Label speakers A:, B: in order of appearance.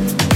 A: you